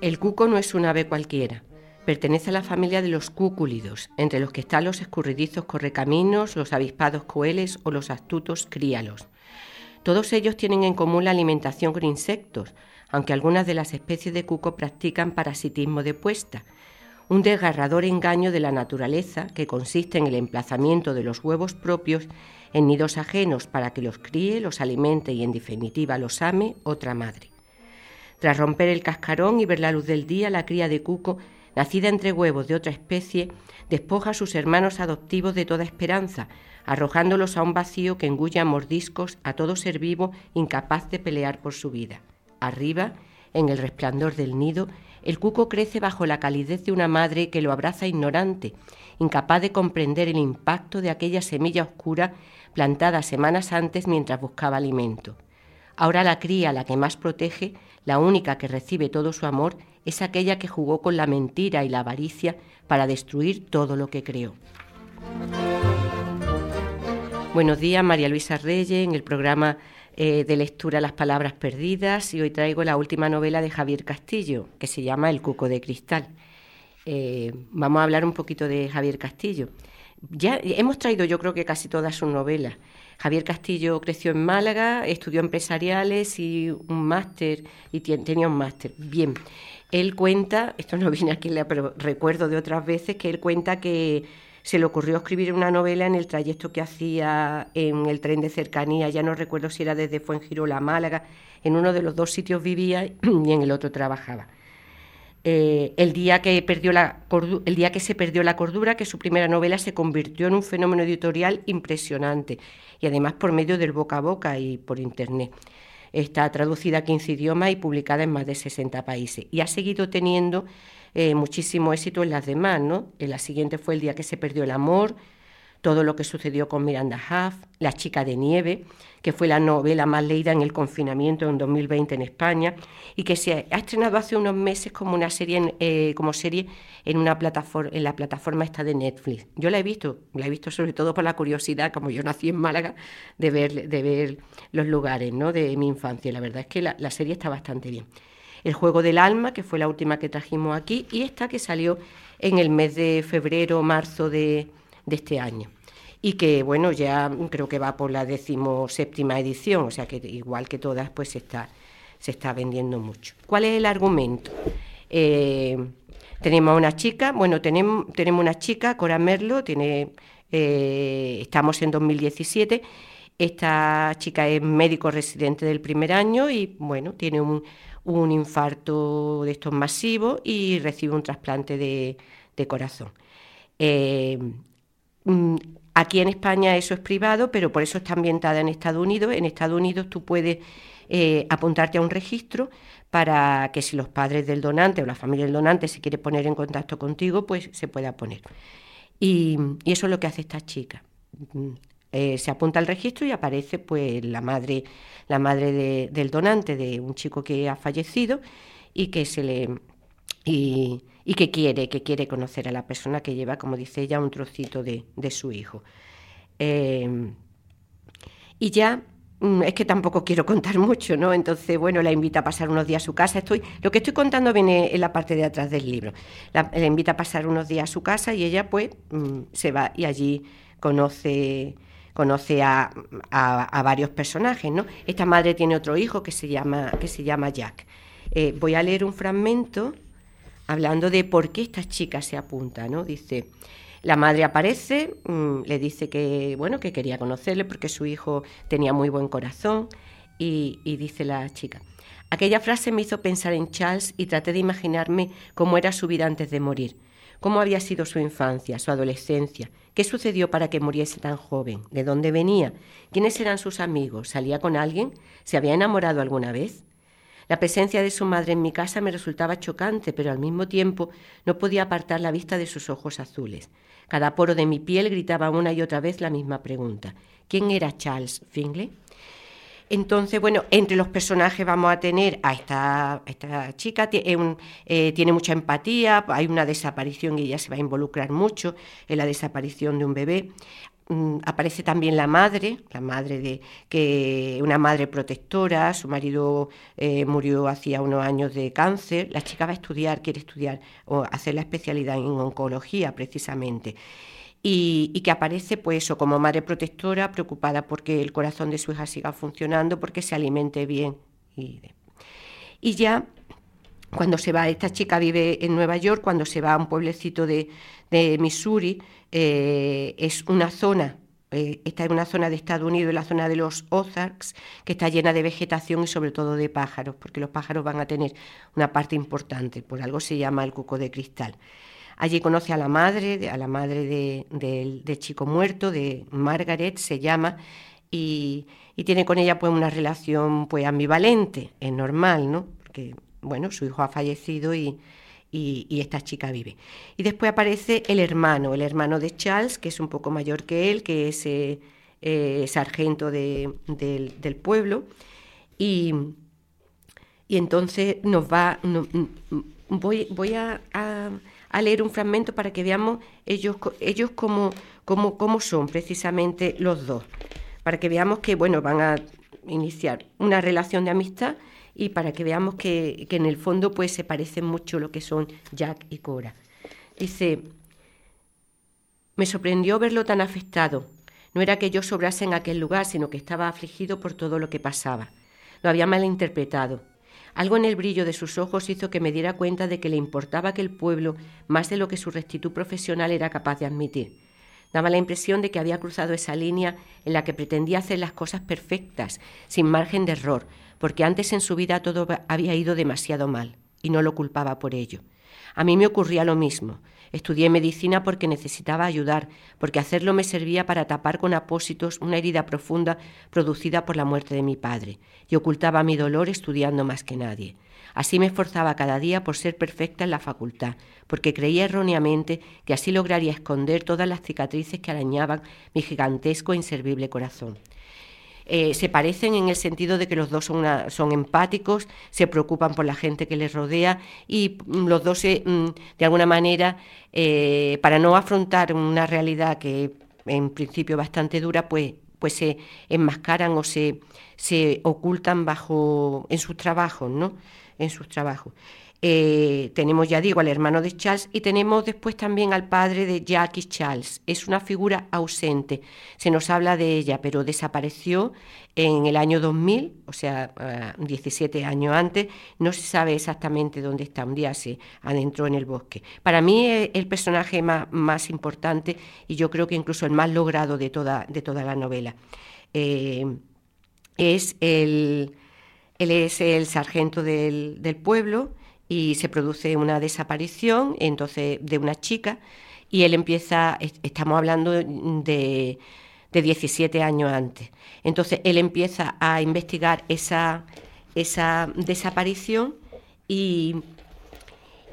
El cuco no es un ave cualquiera. Pertenece a la familia de los cúculidos, entre los que están los escurridizos correcaminos, los avispados coeles o los astutos críalos. Todos ellos tienen en común la alimentación con insectos, aunque algunas de las especies de cuco practican parasitismo de puesta, un desgarrador engaño de la naturaleza que consiste en el emplazamiento de los huevos propios en nidos ajenos para que los críe, los alimente y en definitiva los ame otra madre. Tras romper el cascarón y ver la luz del día, la cría de cuco, nacida entre huevos de otra especie, despoja a sus hermanos adoptivos de toda esperanza, arrojándolos a un vacío que engulle a mordiscos a todo ser vivo incapaz de pelear por su vida. Arriba, en el resplandor del nido, el cuco crece bajo la calidez de una madre que lo abraza ignorante, incapaz de comprender el impacto de aquella semilla oscura plantada semanas antes mientras buscaba alimento. Ahora la cría, la que más protege, la única que recibe todo su amor, es aquella que jugó con la mentira y la avaricia para destruir todo lo que creó. Buenos días, María Luisa Reyes, en el programa eh, de lectura Las Palabras Perdidas y hoy traigo la última novela de Javier Castillo, que se llama El Cuco de Cristal. Eh, vamos a hablar un poquito de Javier Castillo. Ya hemos traído yo creo que casi todas sus novelas. Javier Castillo creció en Málaga, estudió empresariales y un máster, y tenía un máster. Bien, él cuenta, esto no viene aquí, pero recuerdo de otras veces que él cuenta que se le ocurrió escribir una novela en el trayecto que hacía en el tren de cercanía, ya no recuerdo si era desde Fuengirola a Málaga, en uno de los dos sitios vivía y en el otro trabajaba. Eh, el, día que perdió la el día que se perdió la cordura, que su primera novela se convirtió en un fenómeno editorial impresionante y además por medio del boca a boca y por internet. Está traducida a 15 idiomas y publicada en más de 60 países y ha seguido teniendo eh, muchísimo éxito en las demás. ¿no? En la siguiente fue El día que se perdió el amor, todo lo que sucedió con Miranda Huff, La chica de nieve, que fue la novela más leída en el confinamiento en 2020 en España y que se ha estrenado hace unos meses como una serie en, eh, como serie en una plataforma en la plataforma esta de Netflix. Yo la he visto, la he visto sobre todo por la curiosidad, como yo nací en Málaga, de ver de ver los lugares, ¿no? de mi infancia. La verdad es que la, la serie está bastante bien. El juego del alma, que fue la última que trajimos aquí, y esta que salió en el mes de febrero marzo de de este año. Y que, bueno, ya creo que va por la decimoséptima edición, o sea que igual que todas, pues se está, se está vendiendo mucho. ¿Cuál es el argumento? Eh, tenemos una chica, bueno, tenemos, tenemos una chica, Cora Merlo, tiene, eh, estamos en 2017. Esta chica es médico residente del primer año y, bueno, tiene un, un infarto de estos masivos y recibe un trasplante de, de corazón. Eh, aquí en España eso es privado, pero por eso está ambientada en Estados Unidos. En Estados Unidos tú puedes eh, apuntarte a un registro para que si los padres del donante o la familia del donante se quiere poner en contacto contigo, pues se pueda poner. Y, eso es lo que hace esta chica. Mm, eh, se apunta al registro y aparece pues la madre, la madre del donante de un chico que ha fallecido y que se le que quiere, que quiere conocer a la persona que lleva, como dice ella, un trocito de, su hijo. Em, y ya mm, es que tampoco quiero contar mucho, ¿no? Entonces, bueno, la invita a pasar unos días a su casa. Estoy, lo que estoy contando viene en la parte de atrás del libro. La, invita a pasar unos días a su casa y ella, pues, mm, se va y allí conoce conoce a, varios personajes, ¿no? Esta madre tiene otro hijo que se llama, que se llama Jack. Eh, voy a leer un fragmento hablando de por qué esta chica se apunta, ¿no? Dice, la madre aparece, mm, le dice que, bueno, que quería conocerle porque su hijo tenía muy buen corazón y, y dice la chica, aquella frase me hizo pensar en Charles y traté de imaginarme cómo era su vida antes de morir. cómo había sido su infancia, su adolescencia, qué sucedió para que muriese tan joven, de dónde venía, quiénes eran sus amigos, salía con alguien, se había enamorado alguna vez. La presencia de su madre en mi casa me resultaba chocante, pero al mismo tiempo no podía apartar la vista de sus ojos azules. Cada poro de mi piel gritaba una y otra vez la misma pregunta. ¿Quién era Charles Fingley? Entonces, bueno, entre los personajes vamos a tener a esta, esta chica, eh, tiene mucha empatía, hay una desaparición y ella se va a involucrar mucho en la desaparición de un bebé. Mm, aparece también la madre, la madre de que una madre protectora, su marido eh, murió hacía unos años de cáncer, la chica va a estudiar, quiere estudiar o hacer la especialidad en oncología precisamente. Y, que aparece pues eso, como madre protectora, preocupada porque el corazón de su hija siga funcionando, porque se alimente bien. Y, y ya cuando se va, esta chica vive en Nueva York, cuando se va a un pueblecito de, de Missouri, eh, es una zona, eh, esta es una zona de Estados Unidos, la zona de los Ozarks, que está llena de vegetación y sobre todo de pájaros, porque los pájaros van a tener una parte importante, por algo se llama el cuco de cristal. Allí conoce a la madre, a la madre del chico muerto, de Margaret se llama, y, tiene con ella pues una relación pues ambivalente, es normal, ¿no? Porque bueno, su hijo ha fallecido y, y, esta chica vive. Y después aparece el hermano, el hermano de Charles, que es un poco mayor que él, que es eh, eh, sargento del, pueblo. Y, y, entonces nos va... voy, voy a, leer un fragmento para que veamos ellos, ellos cómo, cómo son precisamente los dos. Para que veamos que, bueno, van a iniciar una relación de amistad y para que veamos que, en el fondo pues se parecen mucho lo que son Jack y Cora. Dice, me sorprendió verlo tan afectado. No era que yo sobrase en aquel lugar, sino que estaba afligido por todo lo que pasaba. Lo había malinterpretado. Algo en el brillo de sus ojos hizo que me diera cuenta de que le importaba aquel pueblo más de lo que su rectitud profesional era capaz de admitir. Daba la impresión de que había cruzado esa línea en la que pretendía hacer las cosas perfectas, sin margen de error, porque antes en su vida todo había ido demasiado mal y no lo culpaba por ello. A mí me ocurría lo mismo. Estudié medicina porque necesitaba ayudar, porque hacerlo me servía para tapar con apósitos una herida profunda producida por la muerte de mi padre, y ocultaba mi dolor estudiando más que nadie. Así me esforzaba cada día por ser perfecta en la facultad, porque creía erróneamente que así lograría esconder todas las cicatrices que arañaban mi gigantesco e inservible corazón. Eh, se parecen en el sentido de que los dos son, son, empáticos, se preocupan por la gente que les rodea y mm, los dos, mm, de alguna manera, eh, para no afrontar una realidad que en principio bastante dura, pues, pues se enmascaran o se, se ocultan bajo en sus trabajos, ¿no? En sus trabajos. Eh, tenemos, ya digo, al hermano de Charles y tenemos después también al padre de Jackie Charles. Es una figura ausente. Se nos habla de ella, pero desapareció en el año 2000, o sea, 17 ah, años antes. No se sabe exactamente dónde está. Un día se adentró en el bosque. Para mí es el personaje más, importante y yo creo que incluso el más logrado de toda, de toda la novela. Eh, es el, él es el sargento del, del pueblo y se produce una desaparición entonces de una chica y él empieza, estamos hablando de, de 17 años antes, entonces él empieza a investigar esa, esa desaparición y,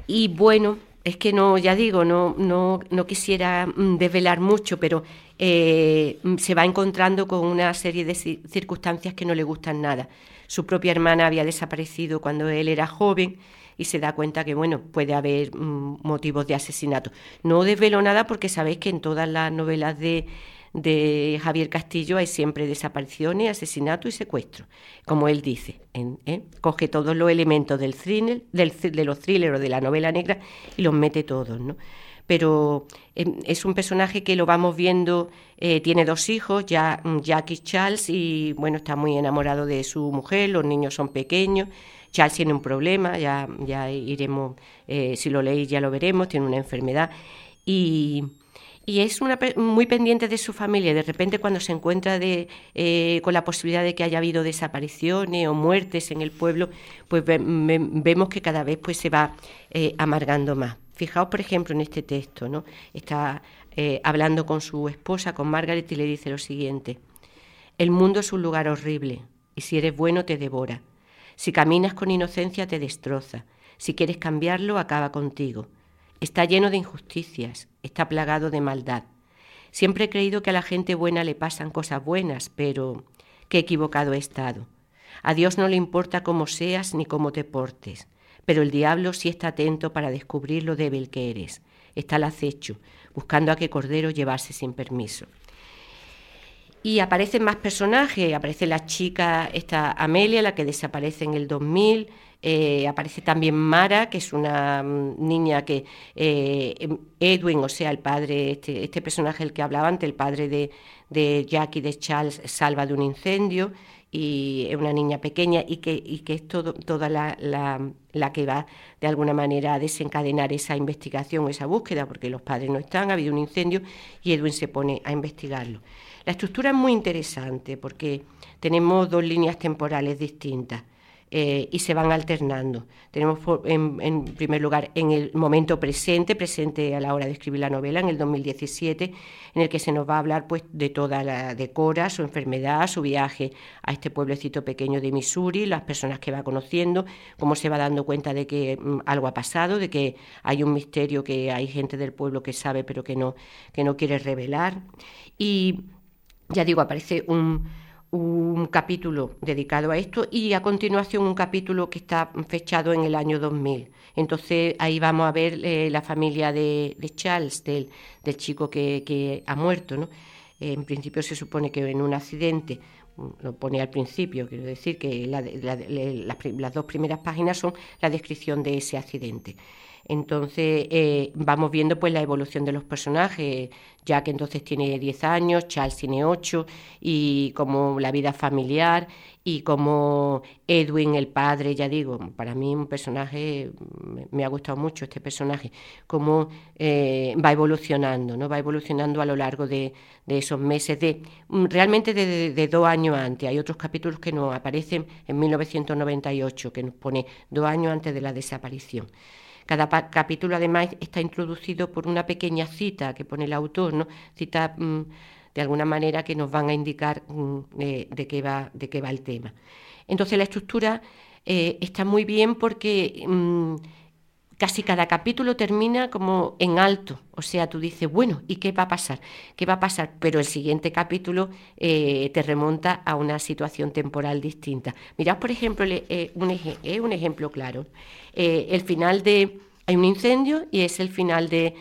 y bueno, es que no, ya digo, no, no, no quisiera mm, desvelar mucho, pero eh, se va encontrando con una serie de circunstancias que no le gustan nada. Su propia hermana había desaparecido cuando él era joven y se da cuenta que, bueno, puede haber mm, motivos de asesinato. No desvelo nada porque sabéis que en todas las novelas de, de Javier Castillo hay siempre desapariciones, asesinato y secuestro, como él dice. ¿eh? Coge todos los elementos del thriller, del, de los thrillers o de la novela negra y los mete todos, ¿no? Pero em, es un personaje que lo vamos viendo, eh, tiene dos hijos, ya, Jack y Charles, y bueno, está muy enamorado de su mujer, los niños son pequeños, Charles tiene un problema, ya, ya iremos, eh, si lo leéis ya lo veremos, tiene una enfermedad y, es una, muy pendiente de su familia. De repente cuando se encuentra de, eh, con la posibilidad de que haya habido desapariciones o muertes en el pueblo, pues vemos que cada vez pues, se va eh, amargando más. Fijaos, por ejemplo, en este texto, ¿no? Está eh, hablando con su esposa, con Margaret, y le dice lo siguiente. El mundo es un lugar horrible, y si eres bueno te devora. Si caminas con inocencia te destroza. Si quieres cambiarlo, acaba contigo. Está lleno de injusticias, está plagado de maldad. Siempre he creído que a la gente buena le pasan cosas buenas, pero qué equivocado he estado. A Dios no le importa cómo seas ni cómo te portes, pero el diablo sí está atento para descubrir lo débil que eres. Está al acecho, buscando a qué cordero llevarse sin permiso. Y aparecen más personajes, aparece la chica, esta Amelia, la que desaparece en el 2000, eh, aparece también Mara, que es una mm, niña que eh, em, Edwin, o sea, el padre, este, este, personaje del que hablaba antes, el padre de, de Jackie de Charles, salva de un incendio y es una niña pequeña y que, y que es todo, toda la, la, que va de alguna manera a desencadenar esa investigación, esa búsqueda, porque los padres no están, ha habido un incendio y Edwin se pone a investigarlo. La estructura es muy interesante porque tenemos dos líneas temporales distintas. Eh, y se van alternando. Tenemos en, primer lugar en el momento presente, presente a la hora de escribir la novela, en el 2017, en el que se nos va a hablar pues de toda la de Cora, su enfermedad, su viaje a este pueblecito pequeño de Missouri, las personas que va conociendo, cómo se va dando cuenta de que mm, algo ha pasado, de que hay un misterio que hay gente del pueblo que sabe pero que no, que no quiere revelar. Y ya digo, aparece un un capítulo dedicado a esto y a continuación un capítulo que está fechado en el año 2000. Entonces ahí vamos a ver eh, la familia de, Charles, del, del chico que, ha muerto. ¿no? en principio se supone que en un accidente, lo pone al principio, quiero decir que las dos primeras páginas son la descripción de ese accidente. Entonces eh, vamos viendo pues la evolución de los personajes. Jack entonces tiene 10 años, Charles tiene 8 y como la vida familiar y como Edwin, el padre, ya digo, para mí un personaje, me, ha gustado mucho este personaje, cómo eh, va evolucionando, ¿no? va evolucionando a lo largo de, esos meses, de realmente de, de, dos años antes. Hay otros capítulos que nos aparecen en 1998, que nos pone dos años antes de la desaparición. Cada capítulo además está introducido por una pequeña cita que pone el autor, ¿no? Cita mm, de alguna manera que nos van a indicar mm, de, qué va, de qué va el tema. Entonces la estructura eh, está muy bien porque mm, casi cada capítulo termina como en alto. O sea, tú dices, bueno, ¿y qué va a pasar? ¿Qué va a pasar? Pero el siguiente capítulo eh, te remonta a una situación temporal distinta. Mirad, por ejemplo, eh, un, un, ejemplo claro. Eh, el final de... Hay un incendio y es el final de,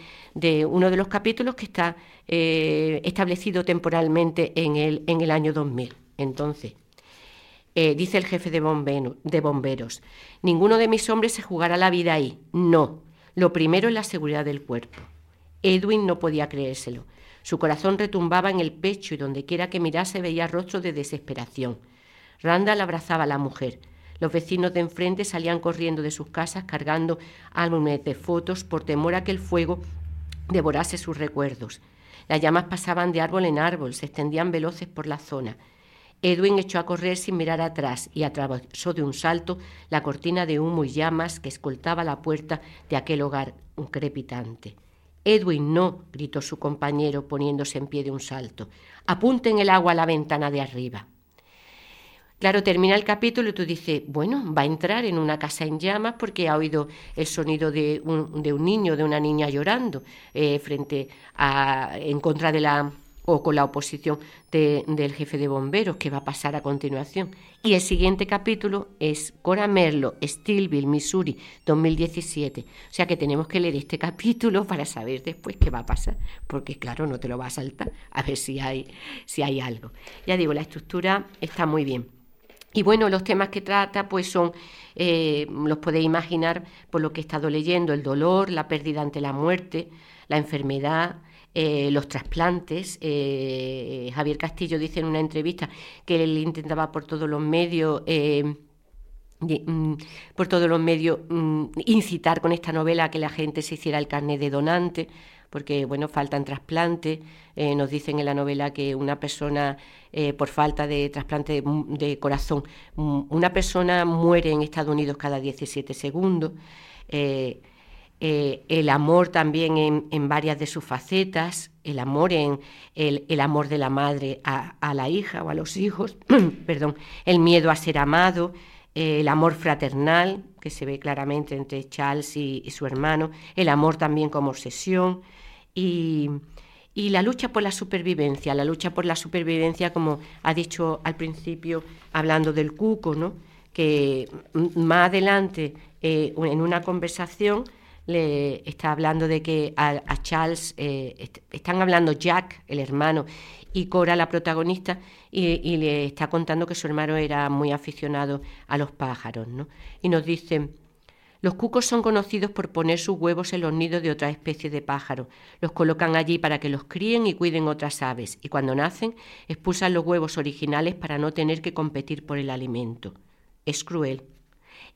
uno de los capítulos que está eh, establecido temporalmente en el, en el año 2000. Entonces, eh, dice el jefe de, de bomberos, ninguno de mis hombres se jugará la vida ahí. No, lo primero es la seguridad del cuerpo. Edwin no podía creérselo. Su corazón retumbaba en el pecho y donde quiera que mirase veía rostros de desesperación. Randall abrazaba a la mujer. Los vecinos de enfrente salían corriendo de sus casas cargando álbumes de fotos por temor a que el fuego devorase sus recuerdos. Las llamas pasaban de árbol en árbol, se extendían veloces por la zona. Edwin echó a correr sin mirar atrás y atravesó de un salto la cortina de humo y llamas que escoltaba la puerta de aquel hogar crepitante. Edwin, no, gritó su compañero poniéndose en pie de un salto. Apunten el agua a la ventana de arriba. Claro, termina el capítulo y tú dices, bueno, va a entrar en una casa en llamas porque ha oído el sonido de un, de un niño, de una niña llorando eh, frente a, en contra de la o con la oposición del jefe de bomberos, que va a pasar a continuación. Y el siguiente capítulo es Cora Merlo, Steelville, Missouri, 2017. O sea que tenemos que leer este capítulo para saber después qué va a pasar, porque claro, no te lo va a saltar, a ver si hay, si hay algo. Ya digo, la estructura está muy bien. Y bueno, los temas que trata pues son, eh, los podéis imaginar por lo que he estado leyendo, el dolor, la pérdida ante la muerte, la enfermedad, eh, los trasplantes. Eh, Javier Castillo dice en una entrevista que él intentaba por todos los medios... Mm, por todos los medios mm, incitar con esta novela a que la gente se hiciera el carnet de donante porque bueno, faltan trasplantes. Eh, nos dicen en la novela que una persona, eh, por falta de trasplante de, corazón, una persona muere en Estados Unidos cada 17 segundos. Eh, eh, el amor también en, varias de sus facetas, el amor en el, amor de la madre a, la hija o a los hijos, perdón, el miedo a ser amado, eh, el amor fraternal, que se ve claramente entre Charles y, su hermano, el amor también como obsesión y, la lucha por la supervivencia, la lucha por la supervivencia, como ha dicho al principio, hablando del cuco, ¿no? que más adelante eh, en una conversación le está hablando de que a, Charles, eh, están hablando Jack, el hermano, y Cora, la protagonista, y, le está contando que su hermano era muy aficionado a los pájaros. ¿no? Y nos dicen, los cucos son conocidos por poner sus huevos en los nidos de otras especies de pájaros. Los colocan allí para que los críen y cuiden otras aves, y cuando nacen expulsan los huevos originales para no tener que competir por el alimento. Es cruel.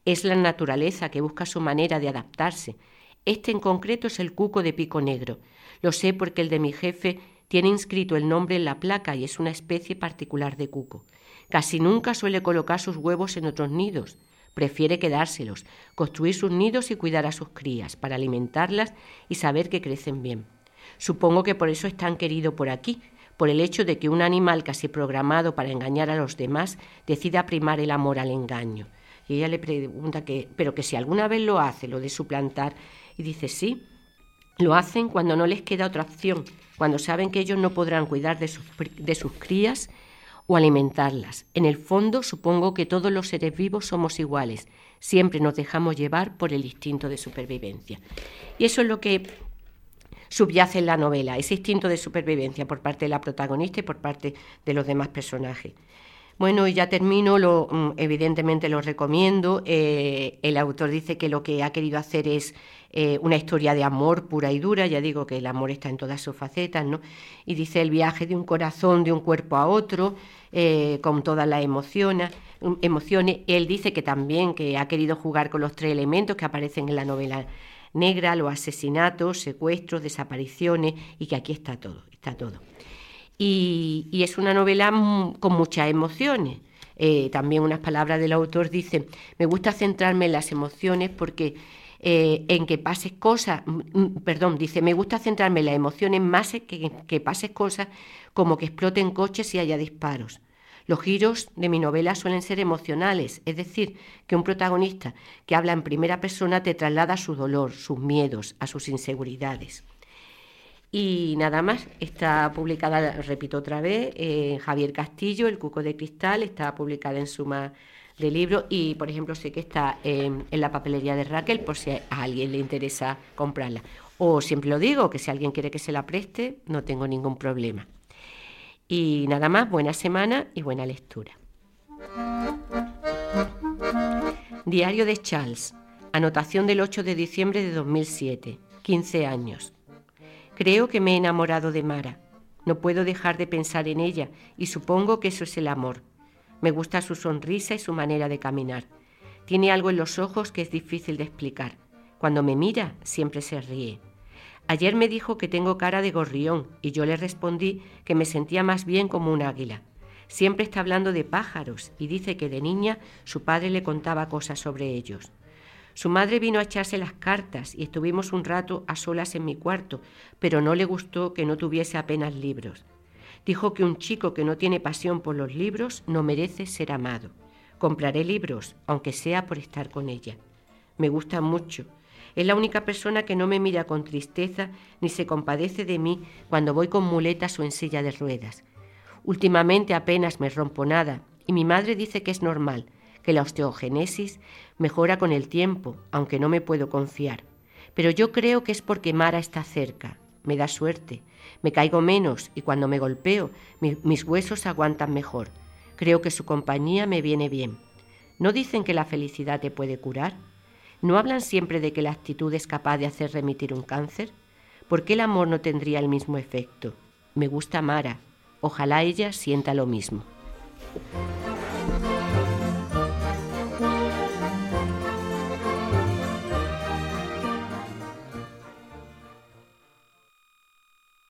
Es la naturaleza que busca su manera de adaptarse, este en concreto es el cuco de pico negro. Lo sé porque el de mi jefe tiene inscrito el nombre en la placa y es una especie particular de cuco. Casi nunca suele colocar sus huevos en otros nidos. Prefiere quedárselos, construir sus nidos y cuidar a sus crías, para alimentarlas y saber que crecen bien. Supongo que por eso es tan querido por aquí, por el hecho de que un animal casi programado para engañar a los demás decida primar el amor al engaño. Y ella le pregunta que, pero que si alguna vez lo hace, lo de suplantar, y dice, sí, lo hacen cuando no les queda otra opción, cuando saben que ellos no podrán cuidar de sus, de sus crías o alimentarlas. En el fondo, supongo que todos los seres vivos somos iguales. Siempre nos dejamos llevar por el instinto de supervivencia. Y eso es lo que subyace en la novela, ese instinto de supervivencia por parte de la protagonista y por parte de los demás personajes. Bueno, y ya termino, lo, mm, evidentemente lo recomiendo. Eh, el autor dice que lo que ha querido hacer es eh, una historia de amor pura y dura, ya digo que el amor está en todas sus facetas, ¿no? Y dice el viaje de un corazón de un cuerpo a otro, eh, con todas las emociones, emociones. Él dice que también que ha querido jugar con los tres elementos que aparecen en la novela negra, los asesinatos, secuestros, desapariciones, y que aquí está todo, está todo. Y, es una novela con muchas emociones. Eh, también unas palabras del autor dicen, me gusta centrarme en las emociones porque eh, en que pases cosas, perdón, dice, me gusta centrarme en las emociones más que, que pases cosas como que exploten coches y haya disparos. Los giros de mi novela suelen ser emocionales, es decir, que un protagonista que habla en primera persona te traslada su dolor, sus miedos, a sus inseguridades. Y nada más, está publicada, repito otra vez, en Javier Castillo, El Cuco de Cristal, está publicada en Suma de libro y, por ejemplo, sé que está en, la papelería de Raquel por si a alguien le interesa comprarla. O siempre lo digo, que si alguien quiere que se la preste, no tengo ningún problema. Y nada más, buena semana y buena lectura. Diario de Charles. Anotación del 8 de diciembre de 2007. 15 años. Creo que me he enamorado de Mara. No puedo dejar de pensar en ella y supongo que eso es el amor. Me gusta su sonrisa y su manera de caminar. Tiene algo en los ojos que es difícil de explicar. Cuando me mira, siempre se ríe. Ayer me dijo que tengo cara de gorrión y yo le respondí que me sentía más bien como un águila. Siempre está hablando de pájaros y dice que de niña su padre le contaba cosas sobre ellos. Su madre vino a echarse las cartas y estuvimos un rato a solas en mi cuarto, pero no le gustó que no tuviese apenas libros. Dijo que un chico que no tiene pasión por los libros no merece ser amado. Compraré libros, aunque sea por estar con ella. Me gusta mucho. Es la única persona que no me mira con tristeza ni se compadece de mí cuando voy con muletas o en silla de ruedas. Últimamente apenas me rompo nada y mi madre dice que es normal, que la osteogenesis mejora con el tiempo, aunque no me puedo confiar. Pero yo creo que es porque Mara está cerca, me da suerte, me caigo menos y cuando me golpeo mis huesos aguantan mejor. Creo que su compañía me viene bien. ¿No dicen que la felicidad te puede curar? ¿No hablan siempre de que la actitud es capaz de hacer remitir un cáncer? ¿Por qué el amor no tendría el mismo efecto? Me gusta Mara. Ojalá ella sienta lo mismo.